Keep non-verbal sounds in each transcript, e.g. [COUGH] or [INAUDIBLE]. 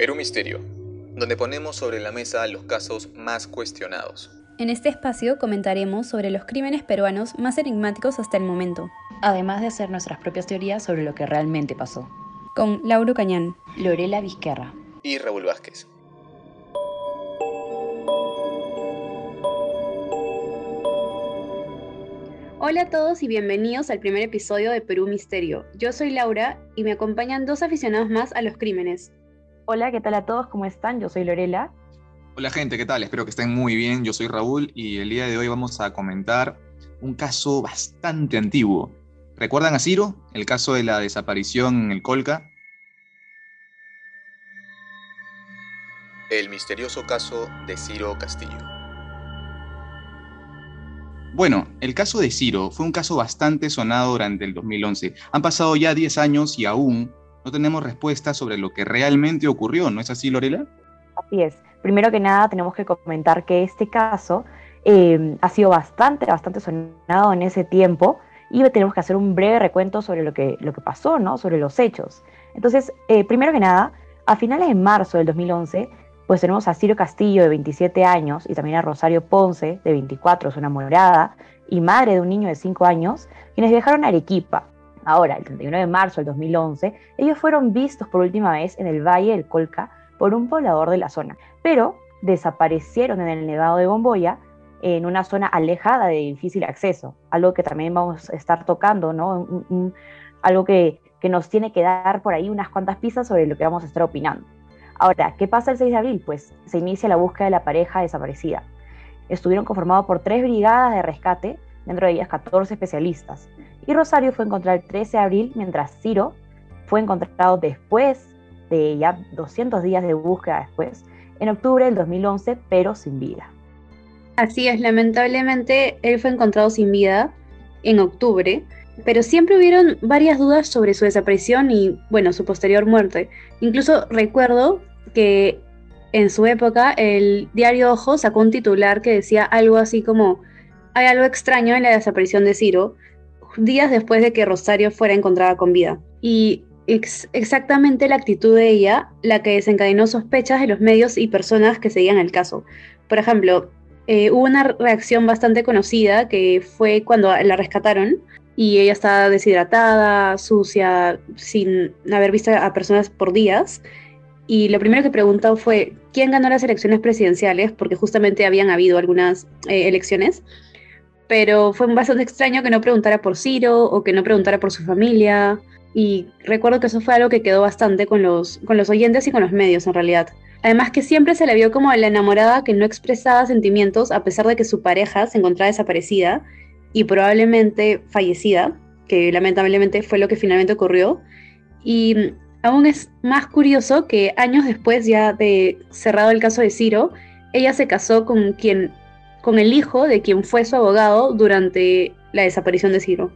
Perú Misterio, donde ponemos sobre la mesa los casos más cuestionados. En este espacio comentaremos sobre los crímenes peruanos más enigmáticos hasta el momento. Además de hacer nuestras propias teorías sobre lo que realmente pasó. Con Lauro Cañán, Lorela Vizquerra y Raúl Vázquez. Hola a todos y bienvenidos al primer episodio de Perú Misterio. Yo soy Laura y me acompañan dos aficionados más a los crímenes. Hola, ¿qué tal a todos? ¿Cómo están? Yo soy Lorela. Hola gente, ¿qué tal? Espero que estén muy bien. Yo soy Raúl y el día de hoy vamos a comentar un caso bastante antiguo. ¿Recuerdan a Ciro? El caso de la desaparición en el Colca. El misterioso caso de Ciro Castillo. Bueno, el caso de Ciro fue un caso bastante sonado durante el 2011. Han pasado ya 10 años y aún no tenemos respuesta sobre lo que realmente ocurrió, ¿no es así, Lorela? Así es. Primero que nada, tenemos que comentar que este caso eh, ha sido bastante, bastante sonado en ese tiempo y tenemos que hacer un breve recuento sobre lo que, lo que pasó, ¿no? Sobre los hechos. Entonces, eh, primero que nada, a finales de marzo del 2011, pues tenemos a Ciro Castillo, de 27 años, y también a Rosario Ponce, de 24, su enamorada, y madre de un niño de 5 años, quienes viajaron a Arequipa Ahora, el 31 de marzo del 2011, ellos fueron vistos por última vez en el Valle del Colca por un poblador de la zona, pero desaparecieron en el Nevado de Bomboya en una zona alejada de difícil acceso, algo que también vamos a estar tocando, ¿no? algo que, que nos tiene que dar por ahí unas cuantas pistas sobre lo que vamos a estar opinando. Ahora, ¿qué pasa el 6 de abril? Pues se inicia la búsqueda de la pareja desaparecida. Estuvieron conformados por tres brigadas de rescate, dentro de ellas 14 especialistas, y Rosario fue encontrado el 13 de abril, mientras Ciro fue encontrado después de ya 200 días de búsqueda después, en octubre del 2011, pero sin vida. Así es, lamentablemente él fue encontrado sin vida en octubre, pero siempre hubieron varias dudas sobre su desaparición y, bueno, su posterior muerte. Incluso recuerdo que en su época el diario Ojo sacó un titular que decía algo así como, hay algo extraño en la desaparición de Ciro, días después de que Rosario fuera encontrada con vida. Y exactamente la actitud de ella la que desencadenó sospechas de los medios y personas que seguían el caso. Por ejemplo, eh, hubo una reacción bastante conocida que fue cuando la rescataron y ella estaba deshidratada, sucia, sin haber visto a personas por días. Y lo primero que preguntó fue, ¿quién ganó las elecciones presidenciales? Porque justamente habían habido algunas eh, elecciones pero fue bastante extraño que no preguntara por Ciro o que no preguntara por su familia. Y recuerdo que eso fue algo que quedó bastante con los, con los oyentes y con los medios en realidad. Además que siempre se le vio como la enamorada que no expresaba sentimientos a pesar de que su pareja se encontraba desaparecida y probablemente fallecida, que lamentablemente fue lo que finalmente ocurrió. Y aún es más curioso que años después ya de cerrado el caso de Ciro, ella se casó con quien con el hijo de quien fue su abogado durante la desaparición de Ciro.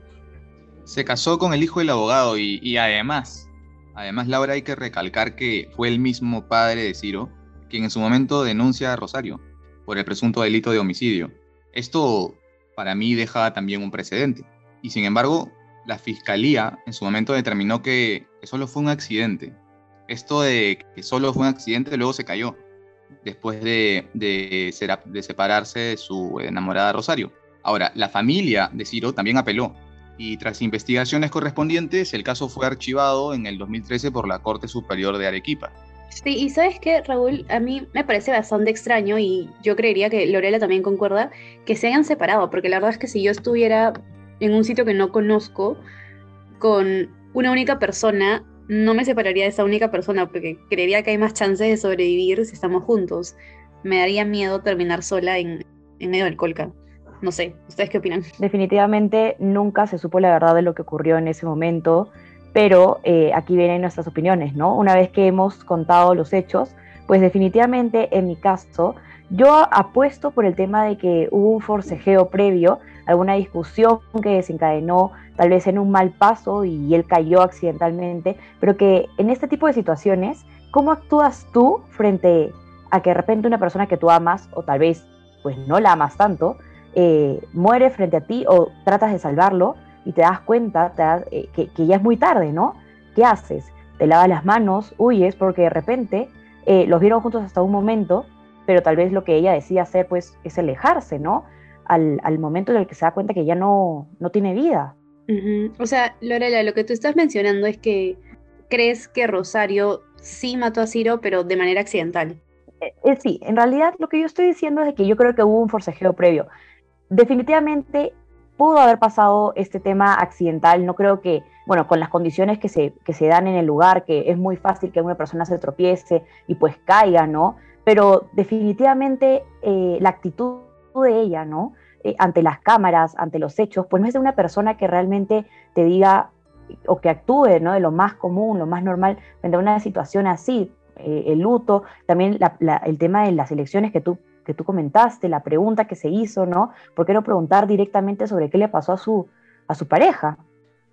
Se casó con el hijo del abogado y, además, además Laura hay que recalcar que fue el mismo padre de Ciro quien en su momento denuncia a Rosario por el presunto delito de homicidio. Esto para mí deja también un precedente. Y sin embargo, la fiscalía en su momento determinó que, solo fue un accidente. Esto de que solo fue un accidente luego se cayó después de, de, separarse de su enamorada Rosario. Ahora, la familia de Ciro también apeló y tras investigaciones correspondientes, el caso fue archivado en el 2013 por la Corte Superior de Arequipa. Sí, y sabes qué, Raúl, a mí me parece bastante extraño y yo creería que Lorela también concuerda que se hayan separado, porque la verdad es que si yo estuviera en un sitio que no conozco con una única persona, no me separaría de esa única persona porque creería que hay más chances de sobrevivir si estamos juntos. Me daría miedo terminar sola en, medio del colca. No sé, ¿ustedes qué opinan? Definitivamente nunca se supo la verdad de lo que ocurrió en ese momento, pero eh, aquí vienen nuestras opiniones, ¿no? Una vez que hemos contado los hechos, pues definitivamente en mi caso, yo apuesto por el tema de que hubo un forcejeo previo, alguna discusión que desencadenó tal vez en un mal paso y él cayó accidentalmente, pero que en este tipo de situaciones, ¿cómo actúas tú frente a que de repente una persona que tú amas o tal vez pues no la amas tanto, eh, muere frente a ti o tratas de salvarlo y te das cuenta eh, que, ya es muy tarde, ¿no? ¿Qué haces? Te lavas las manos, huyes porque de repente eh, los vieron juntos hasta un momento, pero tal vez lo que ella decide hacer pues es alejarse, ¿no? Al, al momento en el que se da cuenta que ya no, no tiene vida. O sea, Lorela, lo que tú estás mencionando es que crees que Rosario sí mató a Ciro, pero de manera accidental. Eh, eh, sí, en realidad lo que yo estoy diciendo es que yo creo que hubo un forcejeo previo. Definitivamente pudo haber pasado este tema accidental, no creo que, bueno, con las condiciones que se, que se dan en el lugar, que es muy fácil que una persona se tropiece y pues caiga, ¿no? Pero definitivamente eh, la actitud de ella, ¿no? Eh, ante las cámaras, ante los hechos, pues no es de una persona que realmente te diga o que actúe ¿no? de lo más común, lo más normal, frente a una situación así, eh, el luto, también el tema de las elecciones que tú, que tú comentaste, la pregunta que se hizo, ¿no? ¿Por qué no preguntar directamente sobre qué le pasó a su, a su pareja?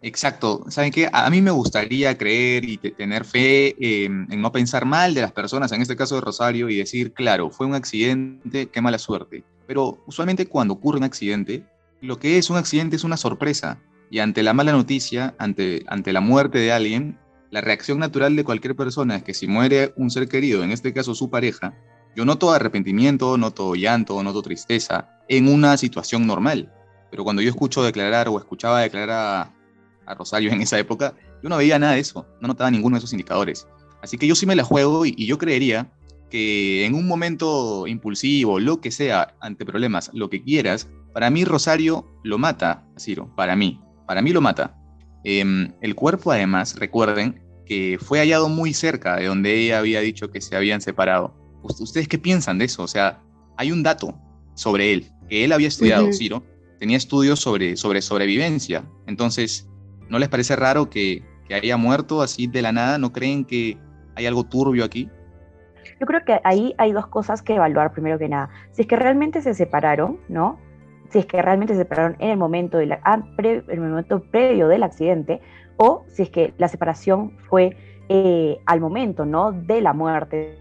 Exacto. ¿Saben qué? A mí me gustaría creer y tener fe en no pensar mal de las personas, en este caso de Rosario, y decir, claro, fue un accidente, qué mala suerte. Pero usualmente cuando ocurre un accidente, lo que es un accidente es una sorpresa. Y ante la mala noticia, ante, ante la muerte de alguien, la reacción natural de cualquier persona es que si muere un ser querido, en este caso su pareja, yo noto arrepentimiento, noto llanto, noto tristeza en una situación normal. Pero cuando yo escucho declarar o escuchaba declarar a, Rosario en esa época, yo no veía nada de eso, no notaba ninguno de esos indicadores. Así que yo sí me la juego y yo creería que en un momento impulsivo, lo que sea, ante problemas, lo que quieras, para mí Rosario lo mata a Ciro, para mí, para mí lo mata. Em, el cuerpo además, recuerden que fue hallado muy cerca de donde ella había dicho que se habían separado. ¿Ustedes qué piensan de eso? O sea, hay un dato sobre él, que él había estudiado, Ciro, tenía estudios sobre, sobre sobrevivencia. Entonces, ¿no les parece raro que, haya muerto así de la nada? ¿No creen que hay algo turbio aquí? Yo creo que ahí hay dos cosas que evaluar primero que nada. Si es que realmente se separaron, ¿no? Si es que realmente se separaron en el momento, de la, ah, el momento previo del accidente, o si es que la separación fue eh, al momento, ¿no? De la muerte,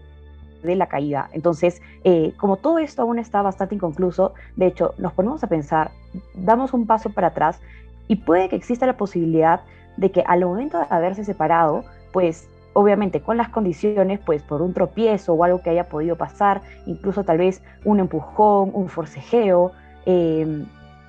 de la caída. Entonces, eh, como todo esto aún está bastante inconcluso, de hecho, nos ponemos a pensar, damos un paso para atrás y puede que exista la posibilidad de que al momento de haberse separado, pues obviamente con las condiciones, pues por un tropiezo o algo que haya podido pasar, incluso tal vez un empujón, un forcejeo, em,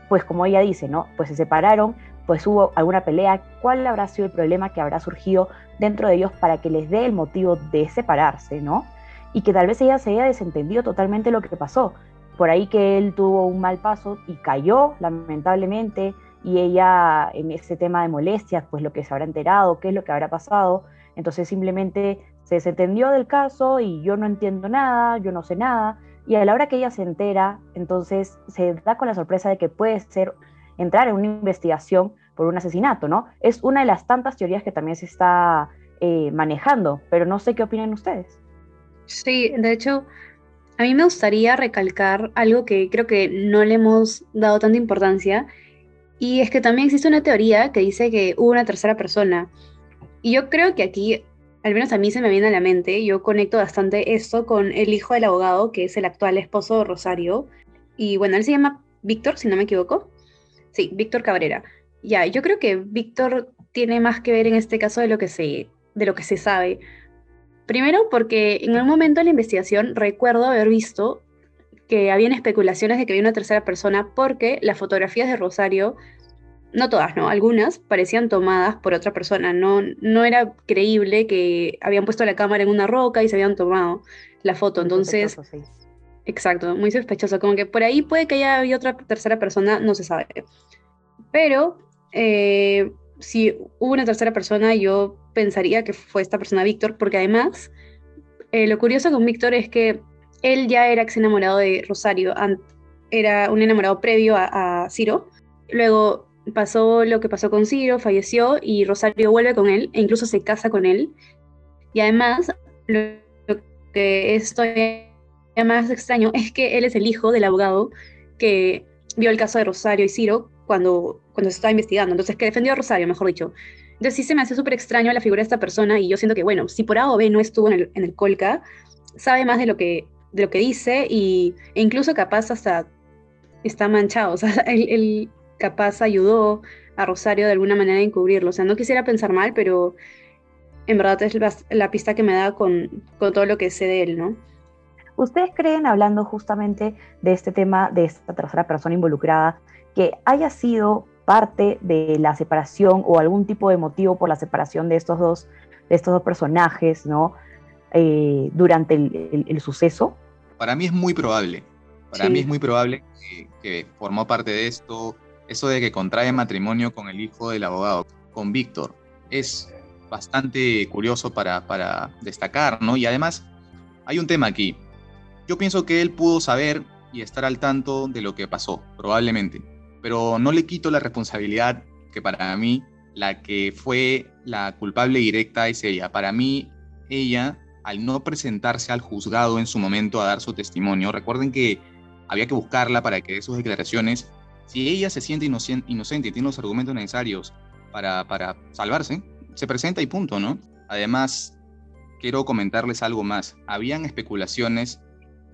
pues como ella dice, ¿no? Pues se separaron, pues hubo alguna pelea, ¿cuál habrá sido el problema que habrá surgido dentro de ellos para que les dé el motivo de separarse, ¿no? Y que tal vez ella se haya desentendido totalmente lo que pasó. Por ahí que él tuvo un mal paso y cayó, lamentablemente, y ella en ese tema de molestias, pues lo que se habrá enterado, qué es lo que habrá pasado, entonces simplemente se desentendió del caso y yo no entiendo nada, yo no sé nada. Y a la hora que ella se entera, entonces se da con la sorpresa de que puede ser entrar en una investigación por un asesinato, ¿no? Es una de las tantas teorías que también se está eh, manejando, pero no sé qué opinan ustedes. Sí, de hecho, a mí me gustaría recalcar algo que creo que no le hemos dado tanta importancia, y es que también existe una teoría que dice que hubo una tercera persona, y yo creo que aquí, al menos a mí se me viene a la mente, yo conecto bastante esto con el hijo del abogado, que es el actual esposo de Rosario. Y bueno, él se llama Víctor, si no me equivoco. Sí, Víctor Cabrera. Ya, yo creo que Víctor tiene más que ver en este caso de lo que se, de lo que se sabe. Primero porque en un momento de la investigación recuerdo haber visto que habían especulaciones de que había una tercera persona porque las fotografías de Rosario no todas, no, algunas parecían tomadas por otra persona, no, no era creíble que habían puesto la cámara en una roca y se habían tomado la foto, entonces... Exacto, muy sospechoso, como que por ahí puede que haya habido otra tercera persona, no se sabe. Pero eh, si hubo una tercera persona, yo pensaría que fue esta persona Víctor, porque además, eh, lo curioso con Víctor es que él ya era ex enamorado de Rosario, era un enamorado previo a, a Ciro. Luego pasó lo que pasó con Ciro, falleció y Rosario vuelve con él e incluso se casa con él. Y además, lo, que esto más extraño es que él es el hijo del abogado que vio el caso de Rosario y Ciro cuando, cuando se estaba investigando, entonces que defendió a Rosario, mejor dicho. Entonces sí se me hace súper extraño la figura de esta persona y yo siento que, bueno, si por A o B no estuvo en el, en el Colca, sabe más de lo que, de lo que dice y, e incluso capaz hasta está manchado, [LAUGHS] o sea, el capaz ayudó a Rosario de alguna manera a encubrirlo. O sea, no quisiera pensar mal, pero en verdad es la, pista que me da con, con todo lo que sé de él, ¿no? ¿Ustedes creen, hablando justamente de este tema, de esta tercera persona involucrada, que haya sido parte de la separación o algún tipo de motivo por la separación de estos dos, de estos dos personajes, ¿no? Eh, durante el, suceso? Para mí es muy probable. Para mí es muy probable que, formó parte de esto, eso de que contrae matrimonio con el hijo del abogado, con Víctor. Es bastante curioso para, destacar, ¿no? Y además, hay un tema aquí. Yo pienso que él pudo saber y estar al tanto de lo que pasó, probablemente pero no le quito la responsabilidad que para mí la que fue la culpable directa es ella. Para mí, ella, al no presentarse al juzgado en su momento a dar su testimonio, recuerden que había que buscarla para que dé sus declaraciones. Si ella se siente inocente, y tiene los argumentos necesarios para, para salvarse, se presenta y punto, ¿no? Además, quiero comentarles algo más. Habían especulaciones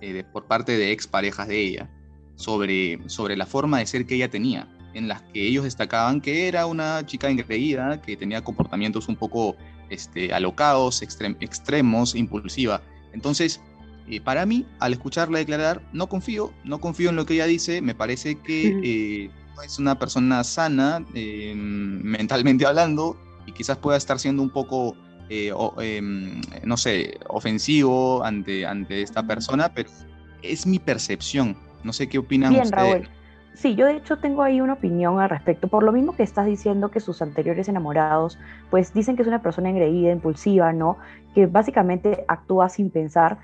eh, por parte de exparejas de ella sobre, sobre la forma de ser que ella tenía, en las que ellos destacaban que era una chica engreída, que tenía comportamientos un poco este, alocados, extremos, impulsiva. Entonces, eh, para mí, al escucharla declarar, no confío, no confío en lo que ella dice, me parece que eh, es una persona sana, eh, [LAUGHS] mentalmente hablando, y quizás pueda estar siendo un poco, em, no sé, ofensivo ante, ante esta persona, pero es mi percepción. No sé qué opinan Bien, Raúl. Sí, yo de hecho tengo ahí una opinión al respecto. Por lo mismo que estás diciendo que sus anteriores enamorados, pues dicen que es una persona engreída, impulsiva, ¿no? Que básicamente actúa sin pensar.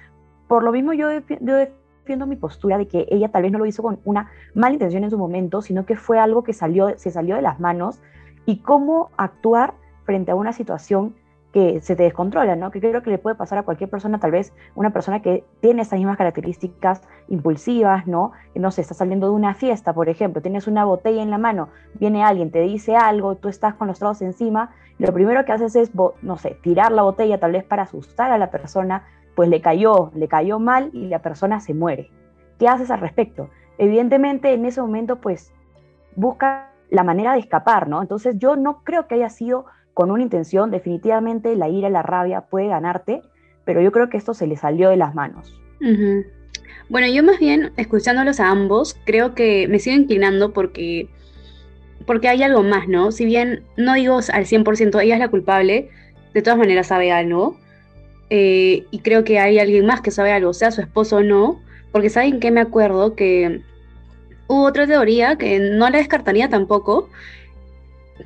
Por lo mismo yo, defiendo mi postura de que ella tal vez no lo hizo con una mala intención en su momento, sino que fue algo que salió, se salió de las manos y cómo actuar frente a una situación que se te descontrola, ¿no? Que creo que le puede pasar a cualquier persona, tal vez una persona que tiene esas mismas características impulsivas, ¿no? Que no sé, está saliendo de una fiesta, por ejemplo, tienes una botella en la mano, viene alguien, te dice algo, tú estás con los tragos encima, lo primero que haces es, no sé, tirar la botella tal vez para asustar a la persona, pues le cayó, le cayó mal y la persona se muere. ¿Qué haces al respecto? Evidentemente en ese momento pues busca la manera de escapar, ¿no? Entonces yo no creo que haya sido con una intención, definitivamente la ira, la rabia puede ganarte, pero yo creo que esto se le salió de las manos. Bueno, yo más bien, escuchándolos a ambos, creo que me sigo inclinando porque, porque hay algo más, ¿no? Si bien no digo al 100% ella es la culpable, de todas maneras sabe algo. Eh, y creo que hay alguien más que sabe algo, sea su esposo o no, porque saben que me acuerdo que hubo otra teoría que no la descartaría tampoco,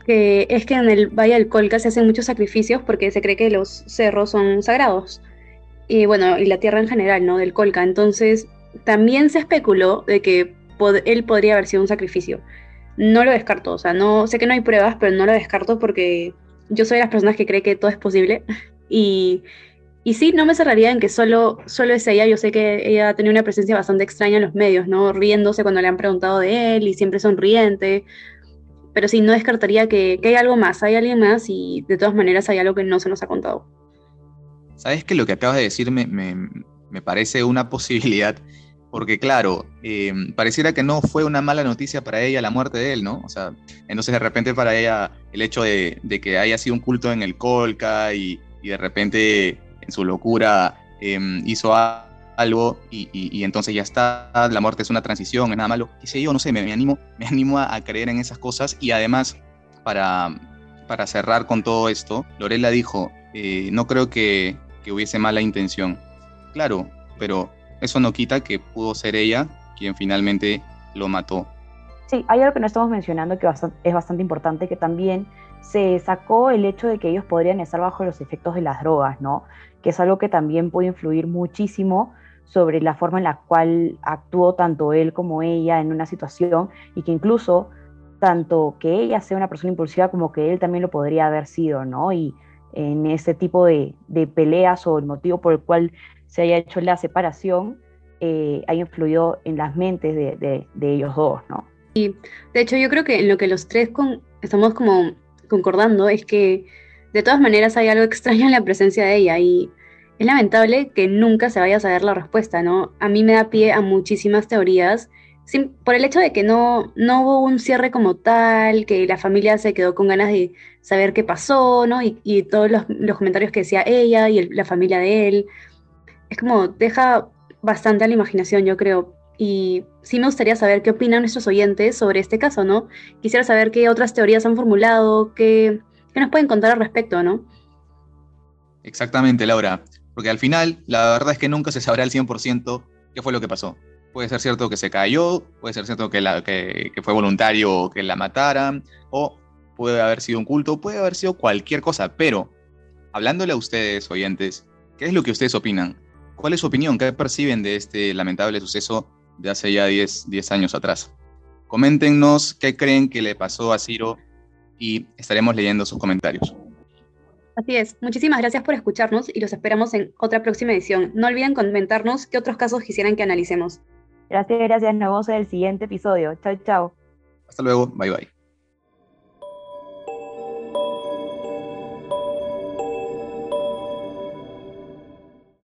que es que en el Valle del Colca se hacen muchos sacrificios porque se cree que los cerros son sagrados. Y bueno, y la tierra en general, ¿no? Del Colca. Entonces, también se especuló de que él podría haber sido un sacrificio. No lo descarto, o sea, no sé que no hay pruebas, pero no lo descarto porque yo soy de las personas que cree que todo es posible. [LAUGHS] Y, y sí, no me cerraría en que solo, solo es ella. Yo sé que ella ha tenido una presencia bastante extraña en los medios, ¿no? Riéndose cuando le han preguntado de él y siempre sonriente pero sí, no descartaría que, hay algo más, hay alguien más y de todas maneras hay algo que no se nos ha contado. Sabes que lo que acabas de decir me, parece una [LAUGHS] posibilidad, porque claro, eh, pareciera que no fue una mala noticia para ella la muerte de él, ¿no? O sea, entonces de repente para ella el hecho de, que haya sido un culto en el Colca y, de repente en su locura eh, hizo algo algo y, entonces ya está, la muerte es una transición, es nada malo, qué sé yo, no sé, me, animo, me animo a, creer en esas cosas y además para, para cerrar con todo esto, Lorela dijo, eh, no creo que, que hubiese mala intención. Claro, pero eso no quita que pudo ser ella quien finalmente lo mató. Sí, hay algo que no estamos mencionando que es bastante importante, que también se sacó el hecho de que ellos podrían estar bajo los efectos de las drogas, ¿no? Que es algo que también puede influir muchísimo sobre la forma en la cual actuó tanto él como ella en una situación y que incluso tanto que ella sea una persona impulsiva como que él también lo podría haber sido, ¿no? Y en ese tipo de, peleas o el motivo por el cual se haya hecho la separación, eh, ha influido en las mentes de, ellos dos, ¿no? Y de hecho yo creo que en lo que los tres estamos como concordando es que de todas maneras hay algo [LAUGHS] extraño en la presencia de ella y es lamentable que nunca se vaya a saber la respuesta, ¿no? A mí me da pie a muchísimas teorías por el hecho de que no, no hubo un cierre como tal, que la familia se quedó con ganas de saber qué pasó, ¿no? Y, todos los, comentarios que decía ella y la familia de él. Es como, deja bastante a la imaginación, yo creo. Y sí me gustaría saber qué opinan nuestros oyentes sobre este caso, ¿no? Quisiera saber qué otras teorías han formulado, qué, qué nos pueden contar al respecto, ¿no? Exactamente, Laura. Porque al final, la verdad es que nunca se sabrá al 100% qué fue lo que pasó. Puede ser cierto que se cayó, puede ser cierto que, la, que, fue voluntario que la mataran, o puede haber sido un culto, puede haber sido cualquier cosa, pero hablándole a ustedes, oyentes, ¿qué es lo que ustedes opinan? ¿Cuál es su opinión? ¿Qué perciben de este lamentable suceso de hace ya 10, 10 años atrás? Coméntenos qué creen que le pasó a Ciro y estaremos leyendo sus comentarios. Así es. Muchísimas gracias por escucharnos y los esperamos en otra próxima edición. No olviden comentarnos qué otros casos quisieran que analicemos. Gracias, gracias. Nos vemos en el siguiente episodio. Chao, chao. Hasta luego. Bye, bye.